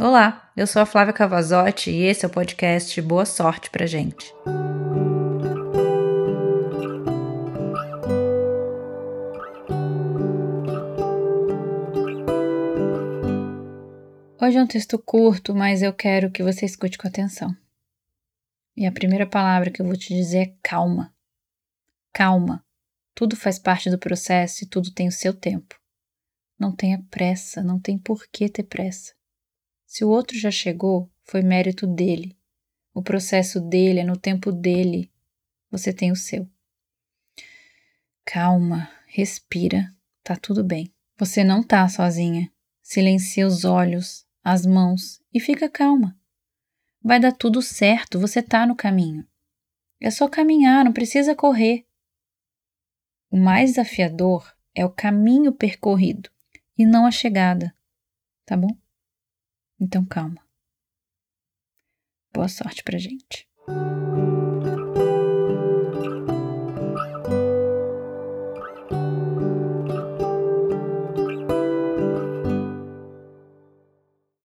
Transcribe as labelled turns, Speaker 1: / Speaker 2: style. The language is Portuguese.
Speaker 1: Olá, eu sou a Flávia Cavazotti e esse é o podcast Boa Sorte pra gente. Hoje é um texto curto, mas eu quero que você escute com atenção. E a primeira palavra que eu vou te dizer é calma. Calma. Tudo faz parte do processo e tudo tem o seu tempo. Não tenha pressa, não tem por que ter pressa. Se o outro já chegou, foi mérito dele. O processo dele é no tempo dele. Você tem o seu. Calma, respira, tá tudo bem. Você não tá sozinha. Silencia os olhos, as mãos e fica calma. Vai dar tudo certo, você tá no caminho. É só caminhar, não precisa correr. O mais desafiador é o caminho percorrido e não a chegada, tá bom? Então calma. Boa sorte pra gente.